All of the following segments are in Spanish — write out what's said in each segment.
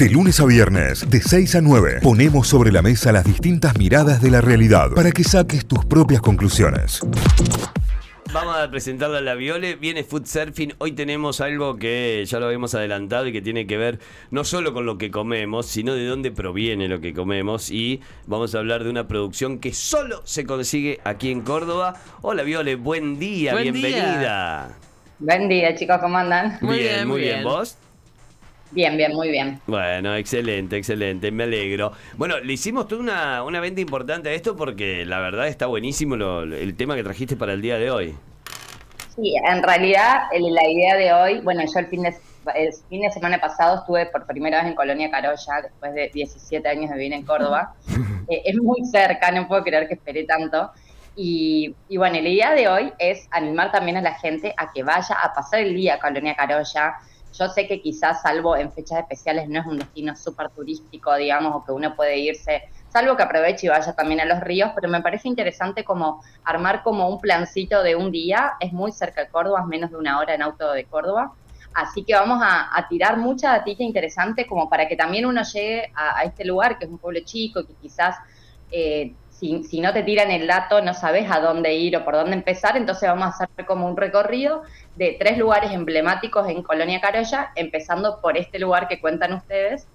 De lunes a viernes, de 6 a 9, ponemos sobre la mesa las distintas miradas de la realidad para que saques tus propias conclusiones. Vamos a presentarle a la Viole. Viene Food Surfing. Hoy tenemos algo que ya lo habíamos adelantado y que tiene que ver no solo con lo que comemos, sino de dónde proviene lo que comemos. Y vamos a hablar de una producción que solo se consigue aquí en Córdoba. Hola Viole, buen día, Buen bienvenida. Buen día, chicos, ¿cómo andan? Muy bien, bien, muy muy bien. bien. ¿Vos? Bien, bien, muy bien. Bueno, excelente, excelente, me alegro. Bueno, le hicimos toda una, una venta importante a esto porque la verdad está buenísimo lo- el tema que trajiste para el día de hoy. Sí, en realidad la idea de hoy, bueno, yo el fin de, el fin de semana pasado estuve por primera vez en Colonia Carolla, después de 17 años de vivir en Córdoba. Eh, es muy cerca, no puedo creer que esperé tanto. Y, y bueno, la idea de hoy es animar también a la gente a que vaya a pasar el día a Colonia Carolla. Yo sé que quizás, salvo en fechas especiales, no es un destino súper turístico, digamos, o que uno puede irse, salvo que aproveche y vaya también a los ríos, pero me parece interesante como armar como un plancito de un día. Es muy cerca de Córdoba, es menos de una hora en auto de Córdoba. Así que vamos a, tirar mucha datita interesante como para que también uno llegue a, a este lugar, que es un pueblo chico, que quizás eh, si, no te tiran el dato no sabes a dónde ir o por dónde empezar, entonces vamos a hacer como un recorrido de tres lugares emblemáticos en Colonia Carolla, empezando por este lugar que cuentan ustedes,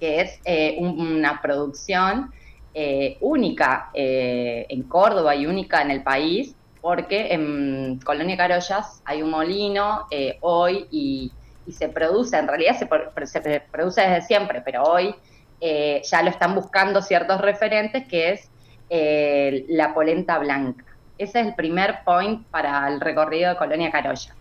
que es eh, un- una producción eh, única eh, en Córdoba y única en el país, porque en Colonia Carollas hay un molino hoy y, se produce, en realidad se, se produce desde siempre, pero hoy eh, ya lo están buscando ciertos referentes, que es eh, la polenta blanca. Ese es el primer point para el recorrido de Colonia Carolla.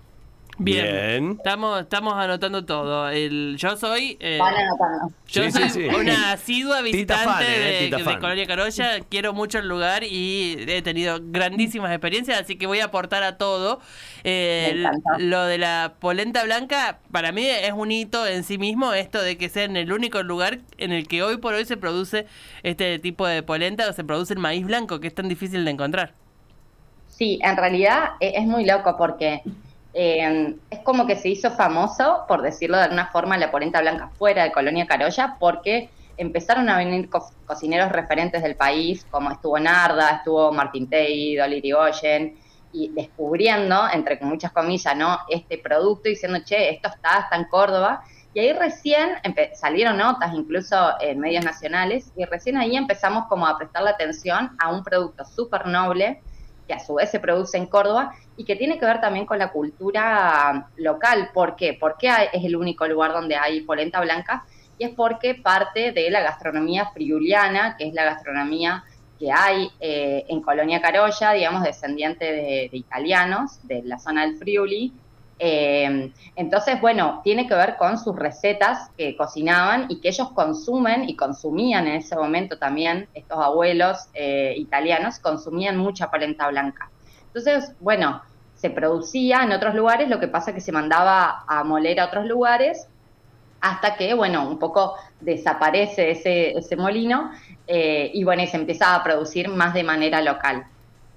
Bien. Bien. Estamos, estamos anotando todo. El, yo soy. eh, Van anotando. yo Sí, soy sí, sí. una asidua visitante fan, eh, de, tita de fan. Colonia Carolla. Quiero mucho el lugar y he tenido grandísimas experiencias, así que voy a aportar a todo. Eh, Me encanta. lo de la polenta blanca, para mí es un hito en sí mismo, esto de que sea en el único lugar en el que hoy por hoy se produce este tipo de polenta o se produce el maíz blanco, que es tan difícil de encontrar. Sí, en realidad eh, es muy loco porque eh, es como que se hizo famoso, por decirlo de alguna forma, la polenta blanca fuera de Colonia Carolla, porque empezaron a venir co- cocineros referentes del país, como estuvo Narda, estuvo Martín Tei, Dolly Irigoyen, y descubriendo, entre muchas comillas, ¿no? este producto, diciendo, che, esto está, está en Córdoba. Y ahí recién salieron notas, incluso en medios nacionales, y recién ahí empezamos como a prestarle atención a un producto súper noble, que a su vez se produce en Córdoba y que tiene que ver también con la cultura local. ¿Por qué? Porque es el único lugar donde hay polenta blanca y es porque parte de la gastronomía friuliana, que es la gastronomía que hay eh, en Colonia Carolla, digamos, descendiente de, de italianos de la zona del Friuli. Eh, entonces, bueno, tiene que ver con sus recetas que cocinaban y que ellos consumen y consumían en ese momento también, estos abuelos eh, italianos consumían mucha polenta blanca. Entonces, bueno, se producía en otros lugares, lo que pasa es que se mandaba a moler a otros lugares hasta que, bueno, un poco desaparece ese, ese molino eh, y, bueno, y se empieza a producir más de manera local.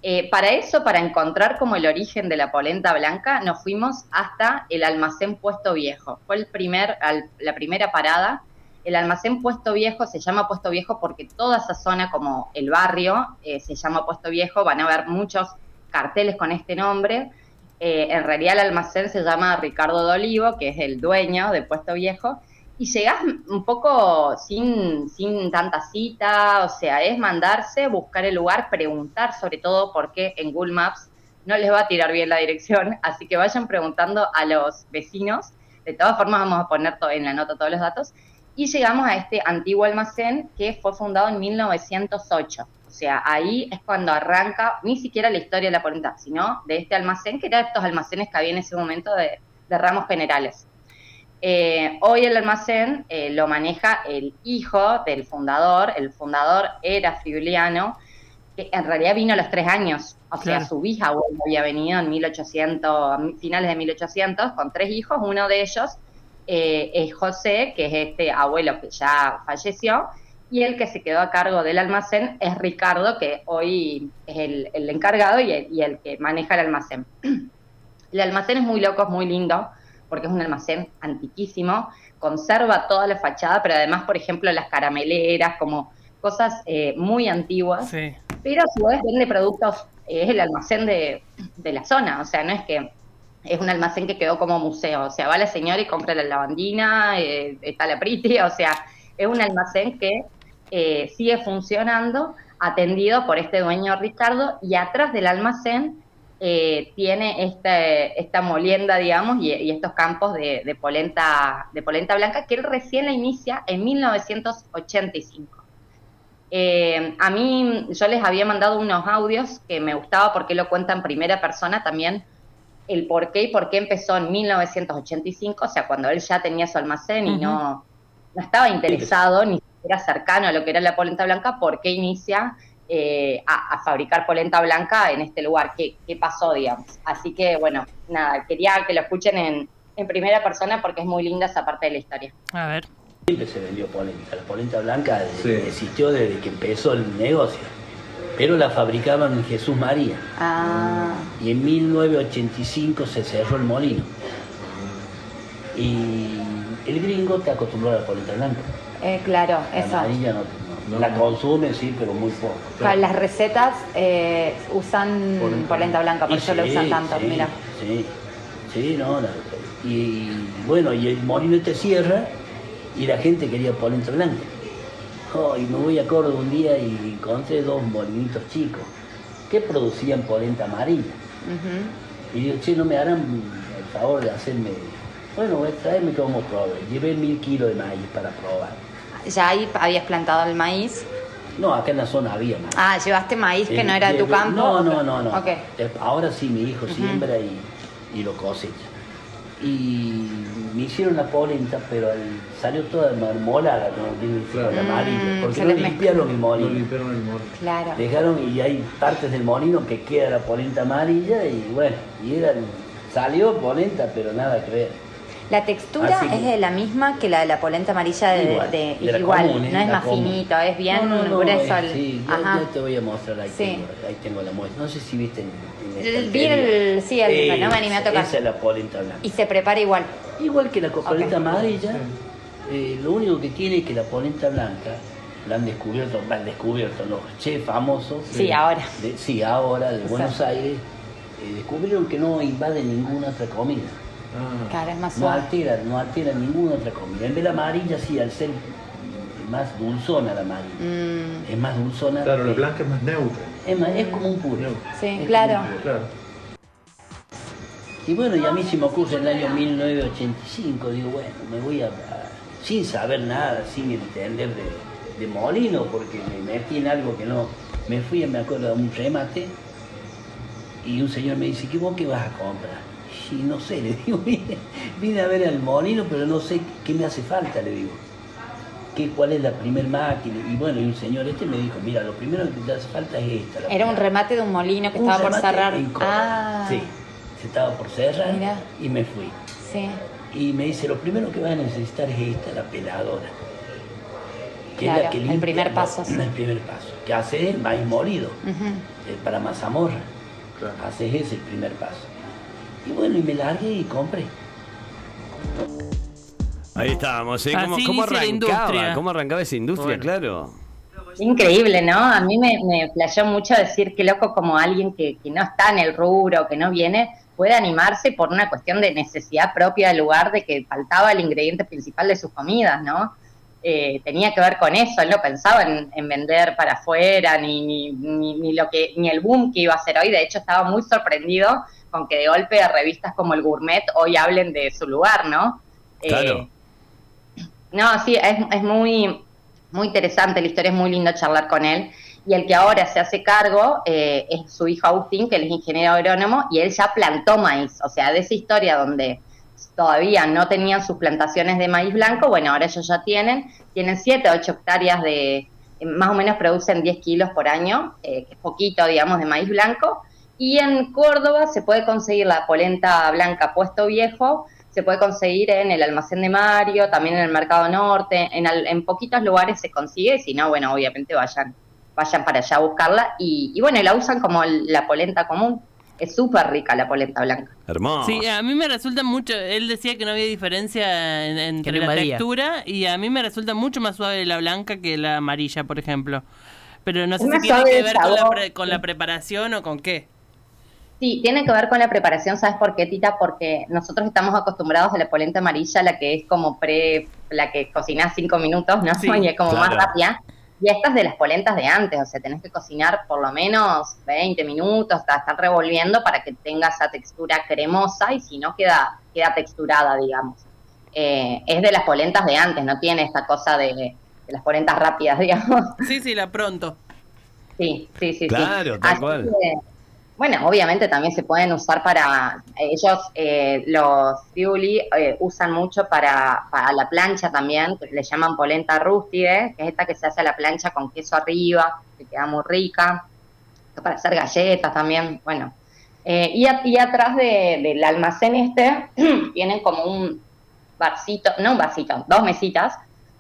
Eh, para eso, para encontrar como el origen de la polenta blanca, nos fuimos hasta el almacén Puesto Viejo. Fue el primer, la primera parada. El almacén Puesto Viejo se llama Puesto Viejo porque toda esa zona, como el barrio, eh, se llama Puesto Viejo. Van a ver muchos carteles con este nombre. Eh, en realidad el almacén se llama Ricardo D'Olivo, que es el dueño de Puesto Viejo, y llegás un poco sin, sin tanta cita, o sea, es mandarse, buscar el lugar, preguntar sobre todo porque en Google Maps no les va a tirar bien la dirección, así que vayan preguntando a los vecinos. De todas formas vamos a poner en la nota todos los datos. Y llegamos a este antiguo almacén que fue fundado en 1908. O sea, ahí es cuando arranca ni siquiera la historia de la polenta, sino de este almacén, que era estos almacenes que había en ese momento de, de ramos generales. Eh, hoy el almacén eh, lo maneja el hijo del fundador. El fundador era friuliano, que en realidad vino a los tres años. O sea, su bisabuelo había venido en 1800, a finales de 1800, con tres hijos. Uno de ellos eh, es José, que es este abuelo que ya falleció. Y el que se quedó a cargo del almacén es Ricardo, que hoy es el, el encargado y el, y el que maneja el almacén. El almacén es muy loco, es muy lindo, porque es un almacén antiquísimo, conserva toda la fachada, pero además, por ejemplo, las carameleras, como cosas eh, muy antiguas, Sí. pero a su vez vende productos, eh, es el almacén de, de la zona, o sea, no es que es un almacén que quedó como museo, o sea, va la señora y compra la lavandina, eh, está la priti, o sea, es un almacén que eh, sigue funcionando, atendido por este dueño Ricardo, y atrás del almacén eh, tiene este, esta molienda, digamos, y, y estos campos de, de polenta, de polenta blanca, que él recién la inicia en 1985. Eh, a mí, yo les había mandado unos audios que me gustaba porque lo cuenta en primera persona también el por qué y por qué empezó en 1985, o sea, cuando él ya tenía su almacén y no, no estaba interesado ni siquiera cercano a lo que era la polenta blanca, por qué inicia eh, a, a fabricar polenta blanca en este lugar, qué, qué pasó, digamos. Así que, bueno, nada, quería que lo escuchen en, en primera persona porque es muy linda esa parte de la historia. A ver. Siempre se vendió polenta. La polenta blanca Sí. existió desde que empezó el negocio. Pero la fabricaban en Jesús María. Ah, Y en 1985 se cerró el molino. Y el gringo está acostumbrado a la polenta blanca. eh, claro, La eso. amarilla no, no. La consume, sí, pero muy poco. Claro, Las recetas eh, usan Polenta. polenta blanca, por eso lo sí, usan tanto, sí, mira. Sí, sí, no. la- y bueno, y el molino este cierra y la gente quería polenta blanca. Oh, y me voy a Córdoba un día y encontré dos molinitos chicos que producían polenta amarilla. Ujú. Y digo, che, no me harán el favor de hacerme. Bueno, voy a traerme a probar. Llevé mil kilos de maíz para probar. Ya ahí habías plantado el maíz. No, acá en la zona había maíz. Ah, llevaste maíz que Eh, no era de tu campo. No, no, no, no. Eh, Ahora sí mi hijo siembra y, y lo cosecha. Y me hicieron la polenta, pero el- salió toda marmolada, como tiene Claro. la amarilla, Mm, porque no limpiaron el No molino. limpiaron el molino. Claro. Dejaron y hay partes del molino que queda la polenta amarilla y bueno, y era, salió polenta, pero nada que ver. La textura Así que- es de la misma que la de la polenta amarilla de, Igual, de- de la igual, común, ¿eh? no es La más común. finito, es bien No, no, no, grueso. eh, el- sí, yo, Ajá. yo te voy a mostrar, ahí, Sí. tengo, ahí tengo la muestra. No sé si viste en, en El- esta vi el- sí, el- no me animé a tocar. Esa es la polenta blanca. Y se prepara igual. Igual que la polenta amarilla, eh, lo único que tiene es que la polenta blanca la han descubierto, la han descubierto los chefs famosos. Sí, ahora. de- sí, ahora de. Buenos Aires, eh, descubrieron que no invade ninguna otra comida. Ah, Claro, es más No altera, no altera ninguna otra comida. En vez de la amarilla, sí, al ser más dulzona la amarilla. Mm, Es más dulzona. claro, la blanca es más neutra. Es, más- es como un puré. Neutra. sí, Es claro. Y bueno, y a mí se me ocurre en el año 1985, digo, bueno, me voy a, a- sin saber nada, sin entender de, de molino, porque me metí en algo que no, me fui, me acuerdo, a un remate, y un señor me dice, ¿qué vos qué vas a comprar? Y no sé, le digo, vine, vine a ver al molino, pero no sé qué me hace falta, le digo. ¿Qué, ¿Cuál es la primer máquina? Y bueno, y un señor este me dijo, mira, lo primero que te hace falta es esta. Era un primera". remate de un molino que Un estaba por cerrar. Ah, Sí, se estaba por cerrar Mirá. y me fui. sí. Y me dice, lo primero que vas a necesitar es esta, la peladora. Que es Claro, la que el primer ¿no? paso, sí. El primer paso. Que hace el maíz molido, eh, para mazamorra. Claro. Haces ese el primer paso. Y bueno, y me largué y compré. Ahí estábamos, ¿eh? ¿Cómo, Así cómo inicia la arrancaba? industria. ¿Cómo arrancaba esa industria? Bueno. Claro. Increíble, ¿no? A mí me, me flasheó mucho decir que loco como alguien que, que no está en el rubro, que no viene, puede animarse por una cuestión de necesidad propia del lugar, de que faltaba el ingrediente principal de sus comidas, ¿no? Eh, tenía que ver con eso, él no pensaba en, en vender para afuera, ni, ni, ni, ni lo que, ni el boom que iba a hacer hoy, de hecho estaba muy sorprendido con que de golpe revistas como el Gourmet hoy hablen de su lugar, ¿no? Eh, Claro. no, sí, es, es muy, muy interesante, la historia es muy lindo charlar con él. Y el que ahora se hace cargo eh, es su hijo Agustín, que él es ingeniero agrónomo, y él ya plantó maíz. O sea, de esa historia donde todavía no tenían sus plantaciones de maíz blanco, bueno, ahora ellos ya tienen, tienen 7 o 8 hectáreas de, más o menos producen 10 kilos por año, eh, que es poquito, digamos, de maíz blanco. Y en Córdoba se puede conseguir la polenta blanca puesto viejo, se puede conseguir en el almacén de Mario, también en el Mercado Norte, en, al- en poquitos lugares se consigue, si no, bueno, obviamente vayan, vayan para allá a buscarla y, y bueno, la usan como la polenta común. Es súper rica la polenta blanca. Hermoso. Sí, a mí me resulta mucho. Él decía que no había diferencia en- entre no la invadía. textura y a mí me resulta mucho más suave la blanca que la amarilla, por ejemplo. Pero no sé Es si tiene que ver con la, pre- con la preparación o con qué. Sí, tiene que ver con la preparación, ¿sabes por qué, Tita? Porque nosotros estamos acostumbrados a la polenta amarilla, la que es como pre, la que cocinás cinco minutos, ¿no? Sí, y es como más rápida. Y esta es de las polentas de antes, o sea, tenés que cocinar por lo menos 20 minutos, hasta estar revolviendo para que tenga esa textura cremosa y si no queda, queda texturada, digamos. Eh, es de las polentas de antes, no tiene esta cosa de, de las polentas rápidas, digamos. Sí, sí, la pronto. Sí, sí, sí. sí. Claro, tal Así cual. que, bueno, obviamente también se pueden usar para, ellos, eh, los Friuli, eh, usan mucho para, la plancha también, le llaman polenta rústide, que es esta que se hace a la plancha con queso arriba, que queda muy rica, para hacer galletas también, bueno. Eh, y, a- y atrás de- del almacén este tienen como un barcito, no un barcito, dos mesitas,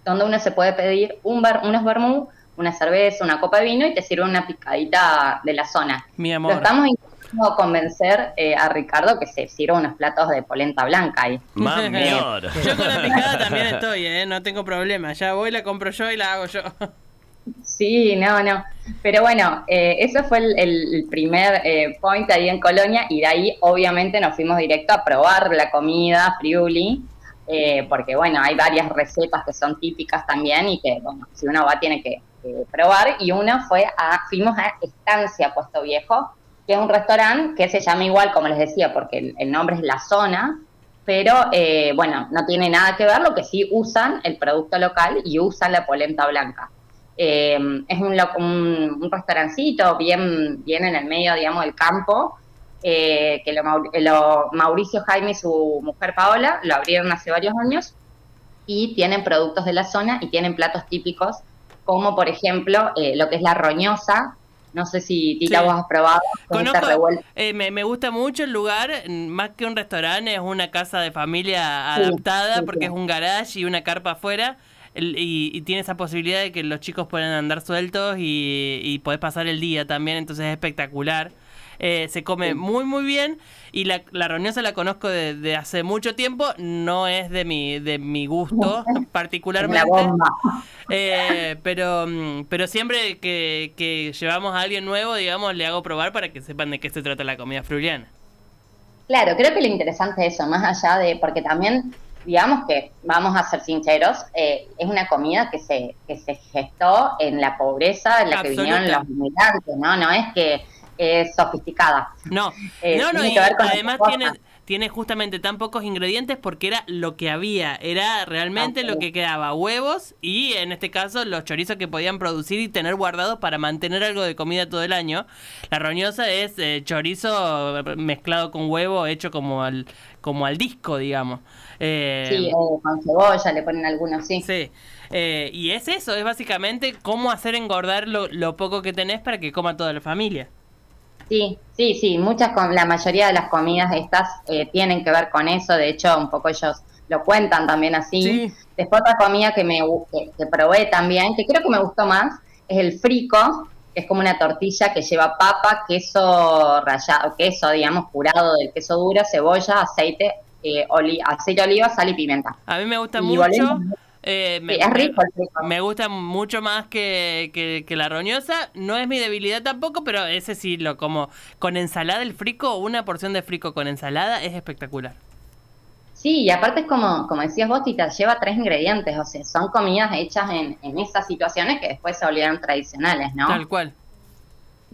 donde uno se puede pedir un bar, unos vermú, una cerveza, una copa de vino y te sirve una picadita de la zona. Mi Lo amor. estamos intentando convencer eh, a Ricardo que se sirva unos platos de polenta blanca ahí. Mamior. Yo con la picada también estoy, ¿eh? No tengo problema. Ya voy, la compro yo y la hago yo. Sí, no, no. Pero bueno, eh, eso fue el, el primer eh, point ahí en Colonia y de ahí obviamente nos fuimos directo a probar la comida Friuli, eh, porque bueno, hay varias recetas que son típicas también y que bueno, si uno va tiene que eh, probar y una fue a, fuimos a Estancia Puesto Viejo, que es un restaurante que se llama igual, como les decía, porque el, nombre es La Zona, pero eh, bueno, no tiene nada que ver, lo que sí usan el producto local y usan la polenta blanca. Eh, es un, un, un restaurancito bien, bien en el medio, digamos, del campo, eh, que lo- Mauricio Jaime y su mujer Paola lo abrieron hace varios años y tienen productos de la zona y tienen platos típicos, como por ejemplo eh, lo que es la roñosa. No sé si Tita Sí. vos has probado. con Conozco, eh, me, me gusta mucho el lugar, más que un restaurante, es una casa de familia Sí, adaptada sí, porque es un garage y una carpa afuera. y, y tiene esa posibilidad de que los chicos puedan andar sueltos y, y podés pasar el día también, entonces es espectacular. Eh, se come muy muy bien y la, la roñosa la conozco de, de hace mucho tiempo, no es de mi, de mi gusto particularmente. Eh, pero, mm, pero siempre que, que llevamos a alguien nuevo, digamos, le hago probar para que sepan de qué se trata la comida fruliana. Claro, creo que lo interesante es eso, más allá de, porque también, digamos que, vamos a ser sinceros, eh, es una comida que se, que se gestó en la pobreza en la que vinieron los inmigrantes, ¿no? No es que es sofisticada. No, Eh, no, no, tiene y además tiene, tiene justamente tan pocos ingredientes porque era lo que había, era realmente lo que quedaba, huevos y en este caso los chorizos que podían producir y tener guardados para mantener algo de comida todo el año. La roñosa es eh, chorizo mezclado con huevo hecho como al, como al disco, digamos. Eh, Sí, eh, con cebolla le ponen algunos, sí. Sí. Eh, y es eso, es básicamente cómo hacer engordar lo, lo poco que tenés para que coma toda la familia. Sí, sí, sí, muchas, la mayoría de las comidas estas eh, tienen que ver con eso, de hecho un poco ellos lo cuentan también así. Sí. Después otra comida que me que, que probé también, que creo que me gustó más, es el frico, que es como una tortilla que lleva papa, queso rallado, queso, digamos, curado del queso duro, cebolla, aceite, eh, oli- aceite de oliva, sal y pimienta. A mí me gusta Y mucho. volvemos- eh, me, Sí, es rico el frico. me gusta mucho más que, que, que la roñosa. No es mi debilidad tampoco, pero ese sí lo como. Con ensalada el frico, una porción de frico con ensalada es espectacular. Sí, y aparte es como, como decías vos, Tita, lleva tres ingredientes, o sea, son comidas hechas en, en esas situaciones que después se volvieron tradicionales, ¿no? Tal cual.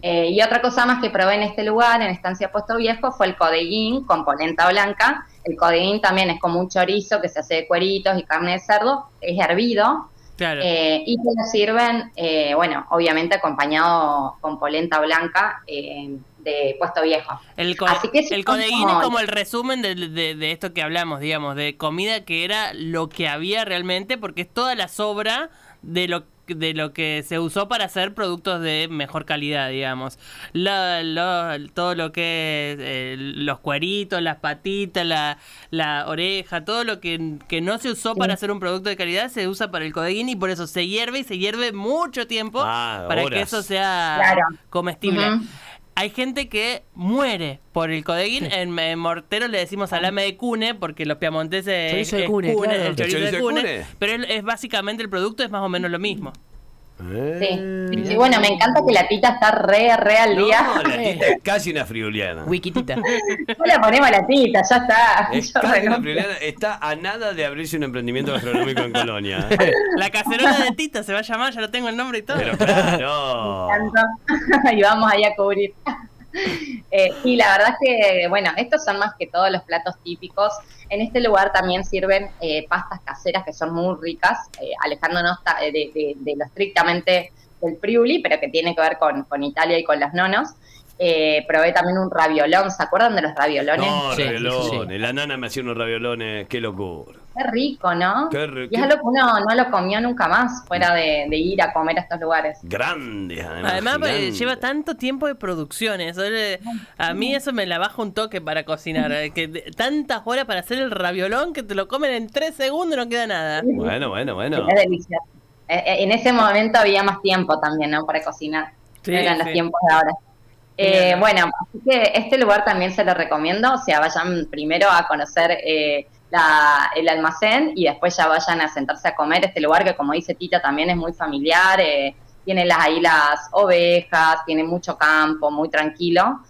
Eh, y otra cosa más que probé en este lugar, en Estancia Puesto Viejo, fue el codeguín con polenta blanca. El codeguín también es como un chorizo que se hace de cueritos y carne de cerdo, es hervido, Claro. eh, y te lo sirven, eh, bueno, obviamente acompañado con polenta blanca eh, de Puesto Viejo. El, co- Así que el codeguín como- es como el resumen de, de- de esto que hablamos, digamos, de comida que era lo que había realmente, porque es toda la sobra de lo de lo que se usó para hacer productos de mejor calidad, digamos. La- todo lo que es eh, los cueritos, las patitas, la, la oreja, todo lo que, que no se usó para hacer un producto de calidad se usa para el codeguín y por eso se hierve y se hierve mucho tiempo Ah, para que eso sea Claro. comestible. Hay gente que muere por el codeguín. En, en Mortero le decimos salame de cune porque los piamonteses Chorizo de cune, claro. el ¿El chorizo de chorizo de cune, cune? pero es, es básicamente el producto es más o menos lo mismo. ¿Eh? Sí. Y bueno, me encanta que la tita está re, re al día. No, la tita es casi una friuliana. Wikitita. No le ponemos a la tita, ya está. Es casi una friuliana. Está a nada de abrirse un emprendimiento gastronómico en Colonia. ¿eh? La cacerola de Tita se va a llamar, ya lo tengo el nombre y todo. Pero claro. tanto. y vamos ahí a cubrir. Eh, y la verdad es que, bueno, estos son más que todos los platos típicos. En este lugar también sirven eh, pastas caseras que son muy ricas, eh, alejándonos ta- de, de- de lo estrictamente del friuli, pero que tiene que ver con, con Italia y con los nonos. Eh, probé también un raviolón, ¿se acuerdan de los raviolones? No, Sí, raviolones. sí. La nana me hacía unos raviolones. Qué locura. Qué rico, ¿no? Qué rico. Y es algo que uno no lo comió nunca más fuera de, de ir a comer a estos lugares. Grandes, además. Además, porque gigantes. lleva tanto tiempo de producción. Eso le- a mí eso me la baja un toque para cocinar. eh, Que tantas horas para hacer el raviolón que te lo comen en tres segundos y no queda nada. Bueno, bueno, bueno. Es delicioso. Eh, eh, en ese momento había más tiempo también, ¿no? Para cocinar. Sí, No eran sí. los tiempos de ahora. Eh, bueno, así que este lugar también se lo recomiendo. O sea, vayan primero a conocer eh, la- el almacén y después ya vayan a sentarse a comer. Este lugar que, como dice Tita, también es muy familiar. eh, tiene las, ahí las ovejas, tiene mucho campo, muy tranquilo.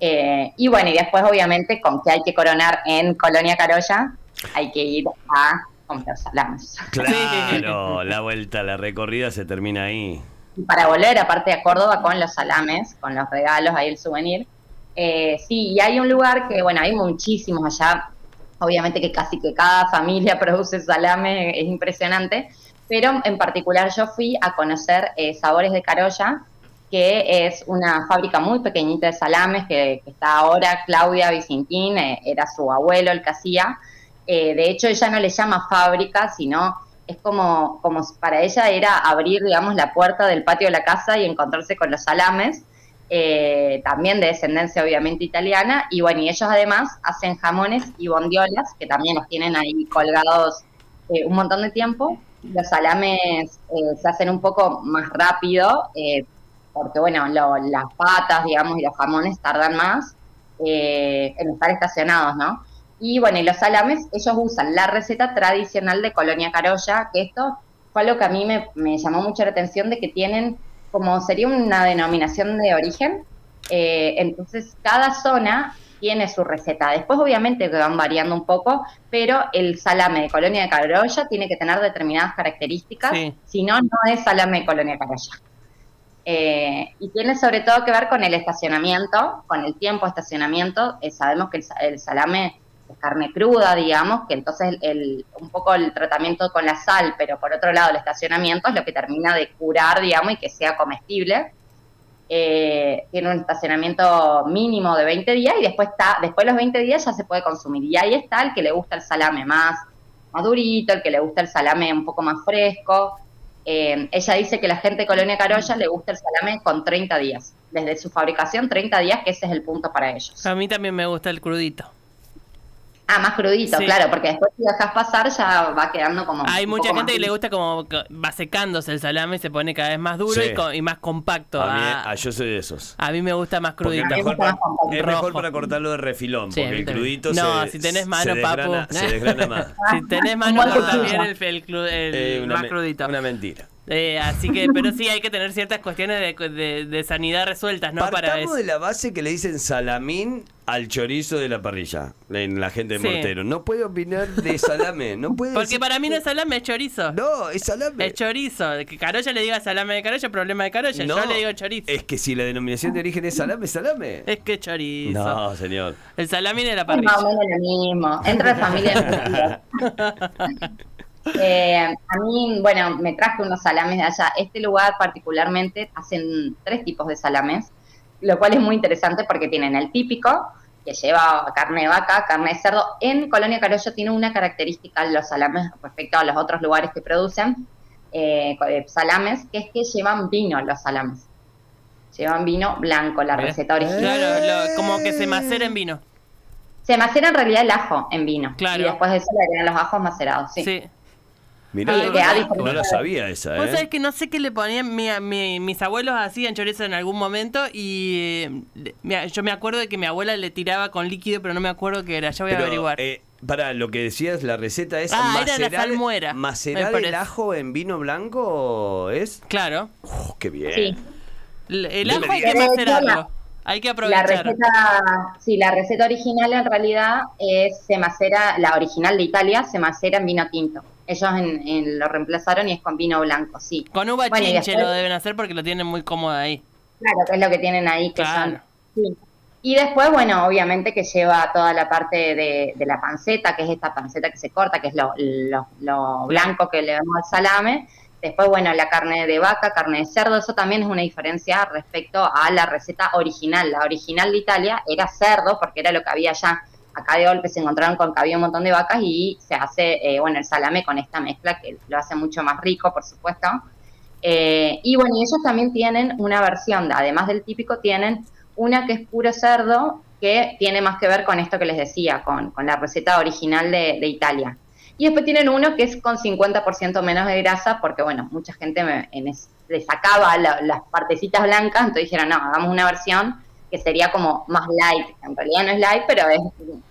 Eh, y bueno, y después, obviamente, con que hay que coronar en Colonia Carolla, hay que ir a comprar salames. Claro, la vuelta, la recorrida se termina ahí. Y para volver, aparte a Córdoba, con los salames, con los regalos, ahí el souvenir. Eh, sí, y hay un lugar que, bueno, hay muchísimos allá. Obviamente que casi que cada familia produce salame, es impresionante. Pero en particular yo fui a conocer eh, Sabores de Carolla, que es una fábrica muy pequeñita de salames que, está ahora Claudia Vicentín, eh, era su abuelo el que hacía. Eh, de hecho, ella no le llama fábrica, sino es como, como para ella era abrir, digamos, la puerta del patio de la casa y encontrarse con los salames, eh, también de descendencia obviamente italiana, y bueno, y ellos además hacen jamones y bondiolas, que también los tienen ahí colgados eh, un montón de tiempo. Los salames eh, se hacen un poco más rápido, eh, porque bueno, lo- las patas, digamos, y los jamones tardan más eh, en estar estacionados, ¿no? Y bueno, y los salames, ellos usan la receta tradicional de Colonia Carolla, que esto fue algo que a mí me, me llamó mucho la atención de que tienen como sería una denominación de origen. eh, entonces, cada zona tiene su receta. Después, obviamente, que van variando un poco, pero el salame de Colonia de Carolla tiene que tener determinadas características, Sí. si no, no es salame de Colonia de Carolla. Eh, y tiene sobre todo que ver con el estacionamiento, con el tiempo de estacionamiento. Eh, sabemos que el, el salame carne cruda, digamos, que entonces el, el- un poco el tratamiento con la sal, pero por otro lado el estacionamiento es lo que termina de curar, digamos, y que sea comestible. Eh, tiene un estacionamiento mínimo de 20 días y después está después de los 20 días ya se puede consumir. Y ahí está el que le gusta el salame más, más durito, el que le gusta el salame un poco más fresco. Eh, ella dice que la gente de Colonia Carolla le gusta el salame con 30 días. Desde su fabricación, 30 días, que ese es el punto para ellos. A mí también me gusta el crudito. Ah, más crudito, Sí. claro, porque después si dejas pasar ya va quedando como. Hay un mucha poco gente más que le gusta como va secándose el salame y se pone cada vez más duro Sí. y, co- y más compacto. A mí, Ah, ah, yo soy de esos. a mí me gusta más crudito. es mejor, para, es mejor Rojo. para cortarlo de refilón, Sí, porque el crudito No, se, si tenés mano, se desgrana, papu. se desgrana más. Si tenés mano, corta bien el, el el Eh, una, más me- crudito. una mentira. Eh, así que, pero sí hay que tener ciertas cuestiones de, de- de sanidad resueltas, ¿no? Para Partamos eso. de la base que le dicen salamín al chorizo de la parrilla, en la gente de Sí. Mortero. No puede opinar de salame, no puede Porque decir- para mí no es salame, es chorizo. No, es salame. Es chorizo. Que Carolla le diga salame de Carolla, problema de Carolla. No, Yo le digo chorizo. Es que si la denominación de origen es salame, es salame. Es que chorizo. No, señor. El salamín de la Es más o parrilla. menos lo mismo. Entre familias. Eh, a mí, bueno, me traje unos salames de allá. Este lugar particularmente hacen tres tipos de salames, lo cual es muy interesante porque tienen el típico, que lleva carne de vaca, carne de cerdo. En Colonia Carollo tiene una característica los salames respecto a los otros lugares que producen eh, eh, salames, que es que llevan vino los salames. Llevan vino blanco, la receta original. Claro, lo- como que se macera en vino. Se macera en realidad el ajo en vino. Claro. Y después de eso le agregan los ajos macerados, sí. Sí. Mirá, no, a la sabía esa, Vos ¿eh? sabés que no sé qué le ponían, mi- mi- mis abuelos hacían chorizo en algún momento y eh, yo me acuerdo de que mi abuela le tiraba con líquido, pero no me acuerdo qué era, ya voy a Pero, averiguar. eh, para lo que decías, la receta es Ah, era la macerar, salmuera, macerar el ajo en vino blanco, ¿es? claro, Oh, qué bien. Sí. el, ajo hay que macerarlo, la- hay que La aprovechar. receta, sí, la receta original en realidad es, se macera, la original de Italia se macera en vino tinto. Ellos en, en- lo reemplazaron y es con vino blanco, sí. Con uva Bueno, chinche después- lo deben hacer porque lo tienen muy cómodo ahí. Claro, que es lo que tienen ahí, que Claro. son. sí. Y después, bueno, obviamente que lleva toda la parte de, de la panceta, que es esta panceta que se corta, que es lo, lo- lo blanco que le damos al salame. Después, bueno, la carne de vaca, carne de cerdo, eso también es una diferencia respecto a la receta original. La original de Italia era cerdo, porque era lo que había allá. Acá de golpe se encontraron con que había un montón de vacas y se hace, eh, bueno, el salame con esta mezcla que lo hace mucho más rico, por supuesto. Eh, y bueno, y ellos también tienen una versión, además del típico, tienen una que es puro cerdo, que tiene más que ver con esto que les decía, con, la receta original de, Italia. Y después tienen uno que es con 50% menos de grasa, porque bueno, mucha gente me, le sacaba la- las partecitas blancas, entonces dijeron, no, hagamos una versión que sería como más light. En realidad no es light, pero es,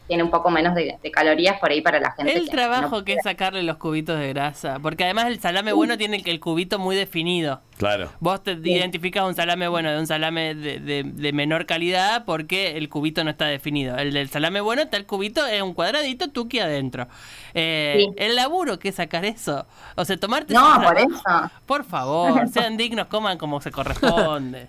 tiene un poco menos de, de calorías por ahí para la gente. El que trabajo no que es sacarle los cubitos de grasa, porque además el salame bueno tiene el, el cubito muy definido. Claro. Vos te identificas un salame bueno de un salame de, de- de menor calidad porque el cubito no está definido. El del salame bueno está el cubito, es un cuadradito tuqui adentro. Eh, Sí. El laburo que es sacar eso. O sea, tomarte No, por eso. Por favor, sean dignos, coman como se corresponde.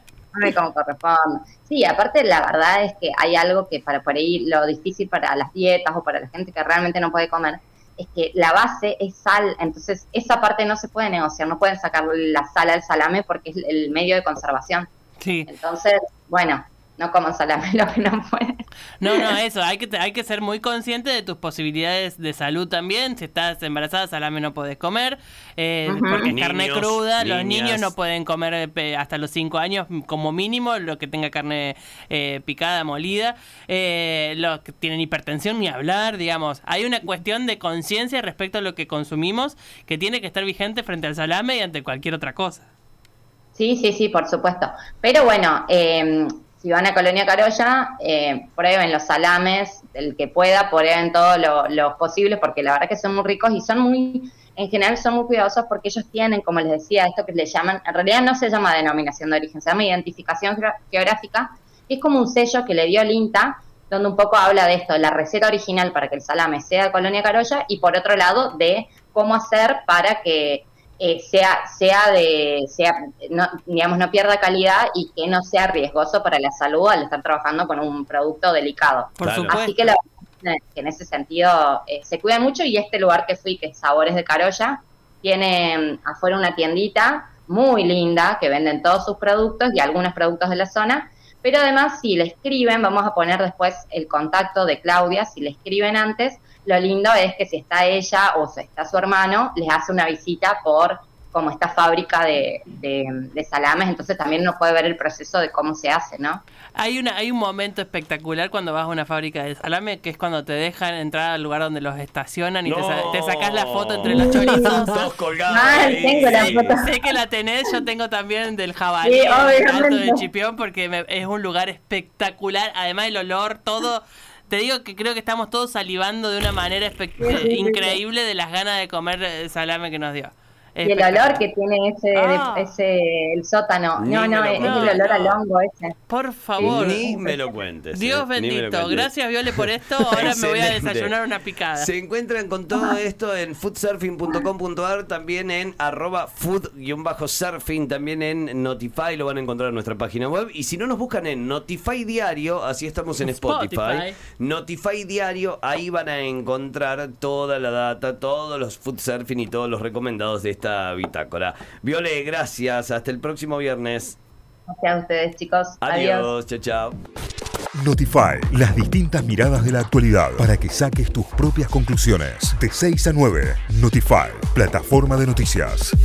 Como corresponde. Sí, aparte la verdad es que hay algo que para por ahí lo difícil para las dietas o para la gente que realmente no puede comer es que la base es sal, entonces esa parte no se puede negociar, no pueden sacar la sal al salame porque es el medio de conservación. Sí. Entonces, bueno, no coman salame lo que no pueden. No, no, eso, hay que, hay que ser muy consciente de tus posibilidades de salud también. Si estás embarazada, salame no podés comer, eh, porque es carne Niños, cruda. Los niños no pueden comer eh, hasta los 5 años como mínimo, lo que tenga carne eh, picada, molida. Eh, los que tienen hipertensión, ni hablar, digamos. Hay una cuestión de conciencia respecto a lo que consumimos que tiene que estar vigente frente al salame y ante cualquier otra cosa. Sí, sí, sí, por supuesto. Pero bueno, eh, si van a Colonia Carolla, eh, prueben los salames, el que pueda, prueben todo lo, lo posible, porque la verdad que son muy ricos y son muy, en general son muy cuidadosos porque ellos tienen, como les decía, esto que le llaman, en realidad no se llama denominación de origen, se llama identificación geo- geográfica, que es como un sello que le dio el INTA, donde un poco habla de esto, la receta original para que el salame sea de Colonia Carolla y por otro lado de cómo hacer para que eh, sea sea de sea no, digamos no pierda calidad y que no sea riesgoso para la salud al estar trabajando con un producto delicado. Por supuesto. Así que, la verdad es que en ese sentido eh, se cuidan mucho y este lugar que fui, que es Sabores de Carolla, tiene mm, afuera una tiendita muy linda que venden todos sus productos y algunos productos de la zona. Pero además, si le escriben, vamos a poner después el contacto de Claudia, si le escriben antes, lo lindo es que si está ella o si está su hermano, les hace una visita por como esta fábrica de, de, de salames, entonces también uno puede ver el proceso de cómo se hace, ¿no? Hay una hay un momento espectacular cuando vas a una fábrica de salame que es cuando te dejan entrar al lugar donde los estacionan y te, sa- te sacas la foto entre los chorizos. Todos colgados. Mal, ahí. tengo la Sí, foto. sé que la tenés, yo tengo también del jabalí, Sí, el alto obviamente. de Chipión, porque me- es un lugar espectacular. Además, el olor, todo. Te digo que creo que estamos todos salivando de una manera increíble de las ganas de comer eh, salame que nos dio. Y el olor que tiene ese, Ah. ese el sótano. Ni No, no, es, el olor al hongo ese. Por favor. Ni me lo cuentes. Dios eh, lo bendito. cuentes. Gracias, Viole, por esto. Ahora me voy a desayunar una picada. Se encuentran con todo esto en foodsurfing.com.ar, también en arroba food-surfing, también en Notify, lo van a encontrar en nuestra página web. Y si no nos buscan en Notify Diario, así estamos en Spotify. Spotify. Notify Diario, ahí van a encontrar toda la data, todos los food surfing y todos los recomendados de esta bitácora. Viole, gracias. Hasta el próximo viernes. Gracias a ustedes, chicos. Adiós. Adiós. Chao, chao. Notify, las distintas miradas de la actualidad para que saques tus propias conclusiones. De 6 a 9, Notify, plataforma de noticias.